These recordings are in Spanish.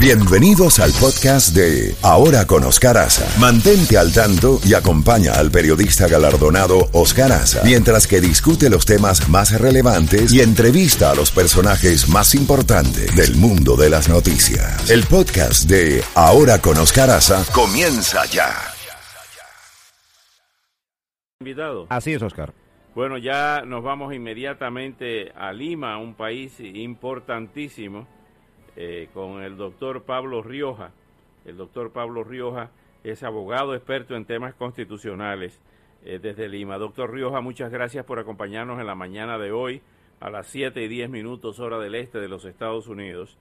Bienvenidos al podcast de Ahora con Oscar Aza. Mantente al tanto y acompaña al periodista galardonado Oscar Aza mientras que discute los temas más relevantes y entrevista a los personajes más importantes del mundo de las noticias. El podcast de Ahora con Oscar Aza comienza ya. Invitado. Así es, Oscar. Bueno, ya nos vamos inmediatamente a Lima, un país importantísimo eh, con el doctor Pablo Rioja. El doctor Pablo Rioja es abogado experto en temas constitucionales eh, desde Lima. Doctor Rioja, muchas gracias por acompañarnos en la mañana de hoy a las 7 y 10 minutos hora del este de los Estados Unidos.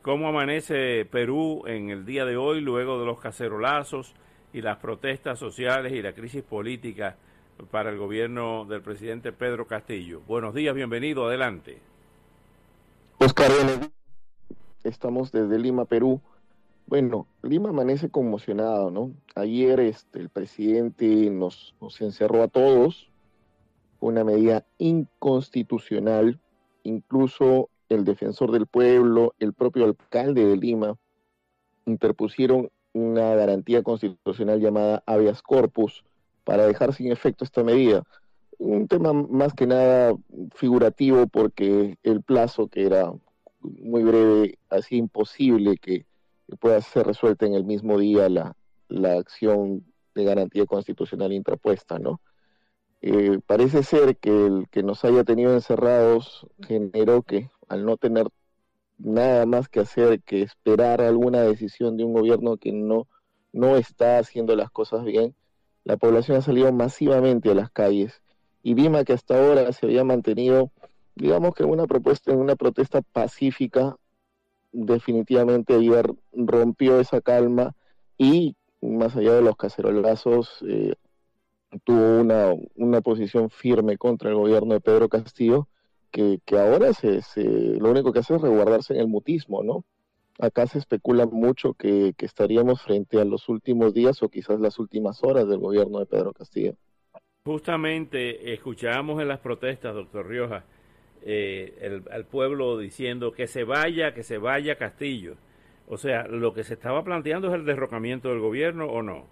¿Cómo amanece Perú en el día de hoy luego de los cacerolazos y las protestas sociales y la crisis política para el gobierno del presidente Pedro Castillo? Buenos días, bienvenido, adelante. Oscar, Estamos desde Lima, Perú. Bueno, Lima amanece conmocionado, ¿no? Ayer este, el presidente nos, nos encerró a todos, una medida inconstitucional, incluso el defensor del pueblo, el propio alcalde de Lima, interpusieron una garantía constitucional llamada habeas corpus para dejar sin efecto esta medida. Un tema más que nada figurativo porque el plazo que era muy breve, así imposible que, pueda ser resuelta en el mismo día la, la acción de garantía constitucional interpuesta, ¿no? Eh, parece ser que el que nos haya tenido encerrados generó que al no tener nada más que hacer que esperar alguna decisión de un gobierno que no, no está haciendo las cosas bien, la población ha salido masivamente a las calles y Lima que hasta ahora se había mantenido digamos que una propuesta, una protesta pacífica, definitivamente ayer rompió esa calma y más allá de los cacerolazos, eh, tuvo una, una posición firme contra el gobierno de Pedro Castillo, que, que ahora se, se, lo único que hace es resguardarse en el mutismo, ¿no? Acá se especula mucho que, que estaríamos frente a los últimos días o quizás las últimas horas del gobierno de Pedro Castillo. Justamente escuchábamos en las protestas, doctor Rioja, eh, el, al pueblo diciendo que se vaya, que se vaya Castillo. O sea, lo que se estaba planteando es el derrocamiento del gobierno o no.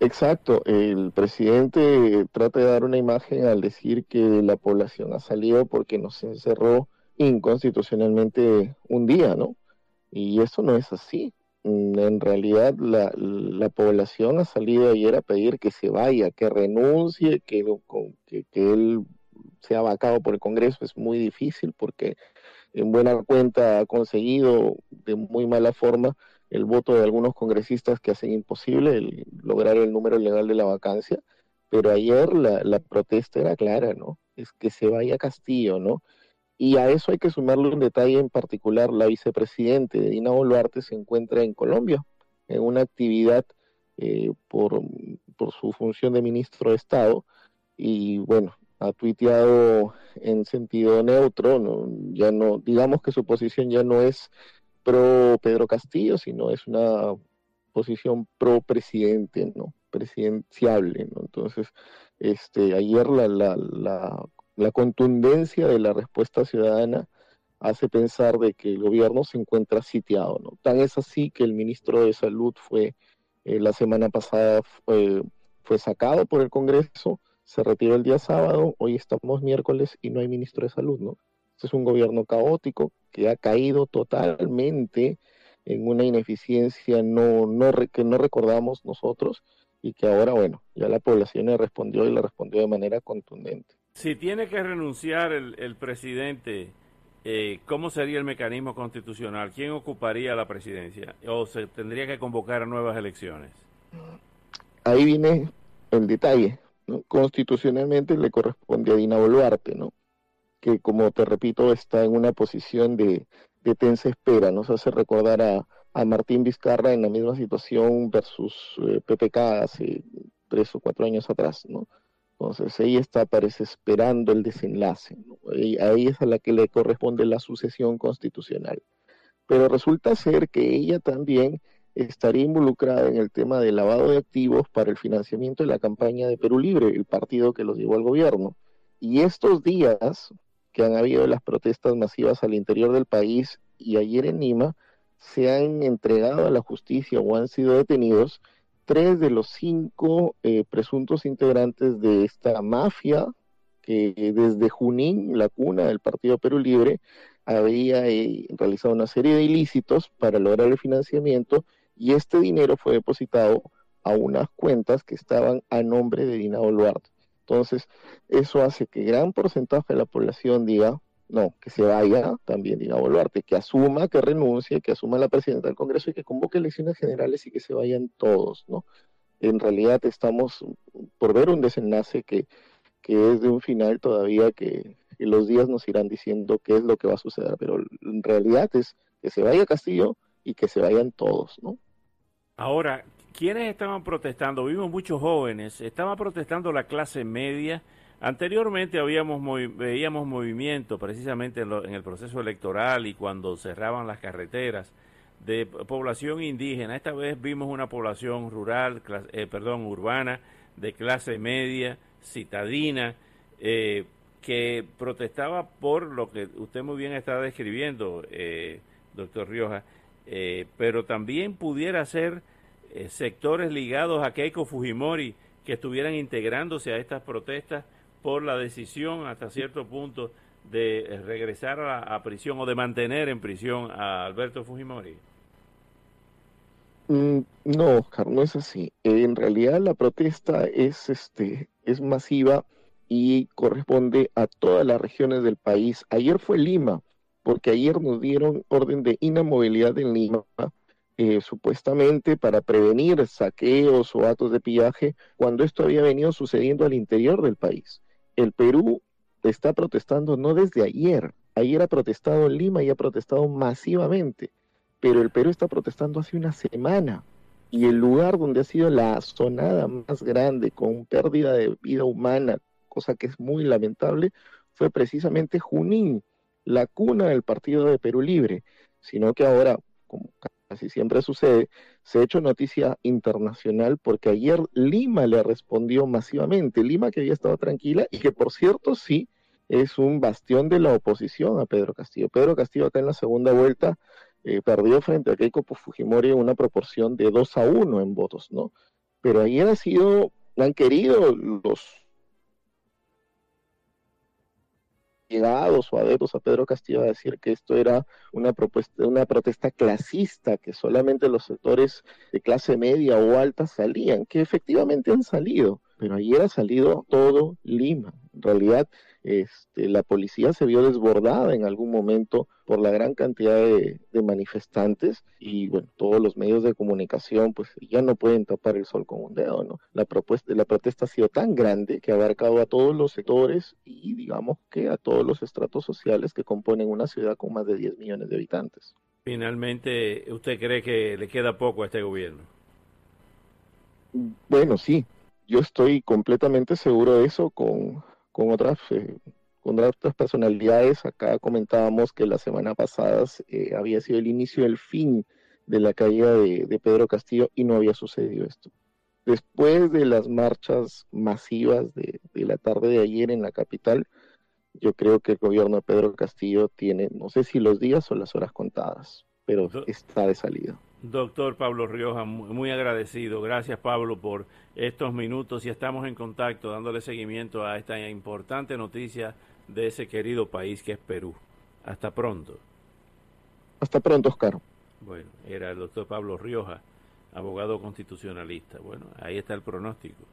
Exacto, el presidente trata de dar una imagen al decir que la población ha salido porque nos encerró inconstitucionalmente un día, ¿no? Y eso no es así. En realidad la, la población ha salido ayer a pedir que se vaya, que renuncie, que, que, que él sea vacado por el Congreso es muy difícil porque en buena cuenta ha conseguido de muy mala forma el voto de algunos congresistas que hacen imposible lograr el número legal de la vacancia, pero ayer la, protesta era clara, ¿no? Es que se vaya Castillo, ¿no? Y a eso hay que sumarle un detalle en particular, la vicepresidente Dina Boluarte se encuentra en Colombia, en una actividad eh, por, por su función de ministro de Estado, y bueno, ha tuiteado en sentido neutro, ya no, digamos que su posición ya no es pro Pedro Castillo, sino es una posición pro presidente, ¿no? presidenciable. Entonces, este, ayer la, la, la, la contundencia de la respuesta ciudadana hace pensar de que el gobierno se encuentra sitiado, ¿no? Tan es así que el ministro de Salud fue, eh, la semana pasada fue, fue sacado por el Congreso, se retiró el día sábado, hoy estamos miércoles y no hay ministro de salud, ¿no? Este es un gobierno caótico que ha caído totalmente en una ineficiencia no, no, que no recordamos nosotros y que ahora, bueno, ya la población le respondió y le respondió de manera contundente. Si tiene que renunciar el, el presidente, eh, ¿cómo sería el mecanismo constitucional? ¿Quién ocuparía la presidencia? ¿O se tendría que convocar a nuevas elecciones? Ahí viene el detalle. Constitucionalmente le corresponde a Dina Boluarte, ¿no? que como te repito está en una posición de, de tensa espera, nos hace recordar a, a, Martín Vizcarra en la misma situación versus eh, PPK hace tres o cuatro años atrás, ¿no? Entonces ella está, parece, esperando el desenlace, ¿no? y ahí es a la que le corresponde la sucesión constitucional. Pero resulta ser que ella también estaría involucrada en el tema del lavado de activos para el financiamiento de la campaña de Perú Libre, el partido que los llevó al gobierno. Y estos días que han habido las protestas masivas al interior del país y ayer en Lima, se han entregado a la justicia o han sido detenidos tres de los cinco eh, presuntos integrantes de esta mafia que desde Junín, la cuna del Partido Perú Libre, había eh, realizado una serie de ilícitos para lograr el financiamiento y este dinero fue depositado a unas cuentas que estaban a nombre de Dina Boluarte. Entonces, eso hace que gran porcentaje de la población diga, no, que se vaya también Dina Boluarte, que asuma, que renuncie, que asuma la presidenta del Congreso y que convoque elecciones generales y que se vayan todos, ¿no? En realidad estamos por ver un desenlace que, que es de un final todavía que, que los días nos irán diciendo qué es lo que va a suceder, pero en realidad es que se vaya Castillo y que se vayan todos, ¿no? Ahora, ¿quiénes estaban protestando? Vimos muchos jóvenes, estaba protestando la clase media. Anteriormente habíamos veíamos movimiento precisamente en, el proceso electoral y cuando cerraban las carreteras de población indígena. Esta vez vimos una población rural, eh, perdón, urbana, de clase media, citadina, eh, que protestaba por lo que usted muy bien está describiendo, eh, doctor Rioja, eh, pero también pudiera ser eh, sectores ligados a Keiko Fujimori que estuvieran integrándose a estas protestas por la decisión hasta cierto punto de regresar a, prisión o de mantener en prisión a Alberto Fujimori. Mm, no, Oscar, no es así. En realidad la protesta es, este, es masiva y corresponde a todas las regiones del país. Ayer fue Lima, porque ayer nos dieron orden de inamovilidad en Lima, eh, supuestamente para prevenir saqueos o actos de pillaje, cuando esto había venido sucediendo al interior del país. El Perú está protestando no desde ayer, ayer ha protestado en Lima y ha protestado masivamente, pero el Perú está protestando hace una semana. Y el lugar donde ha sido la sonada más grande, con pérdida de vida humana, cosa que es muy lamentable, fue precisamente Junín, la cuna del partido de Perú Libre, sino que ahora, como casi siempre sucede, se ha hecho noticia internacional porque ayer Lima le respondió masivamente, Lima que había estado tranquila y que por cierto sí es un bastión de la oposición a Pedro Castillo. Pedro Castillo acá en la segunda vuelta eh, perdió frente a Keiko Fujimori una proporción de 2 a 1 en votos, ¿no? Pero ayer ha sido, han querido los llegados o adeptos a Pedro Castillo a decir que esto era una propuesta, una protesta clasista, que solamente los sectores de clase media o alta salían, que efectivamente han salido, pero ayer ha salido todo Lima. En realidad, este, la policía se vio desbordada en algún momento por la gran cantidad de, manifestantes y bueno, todos los medios de comunicación pues ya no pueden tapar el sol con un dedo, ¿no? La propuesta, la protesta ha sido tan grande que ha abarcado a todos los sectores y digamos que a todos los estratos sociales que componen una ciudad con más de 10 millones de habitantes. Finalmente, ¿usted cree que le queda poco a este gobierno? Bueno, sí, yo estoy completamente seguro de eso con con otras, eh, con otras personalidades. Acá comentábamos que la semana pasada eh, había sido el inicio del fin de la caída de, Pedro Castillo y no había sucedido esto. Después de las marchas masivas de, de la tarde de ayer en la capital, yo creo que el gobierno de Pedro Castillo tiene, no sé si los días o las horas contadas, pero está de salida. Doctor Pablo Rioja, muy agradecido. Gracias Pablo por estos minutos y estamos en contacto dándole seguimiento a esta importante noticia de ese querido país que es Perú. Hasta pronto. Hasta pronto, Oscar. Bueno, era el doctor Pablo Rioja, abogado constitucionalista. Bueno, ahí está el pronóstico.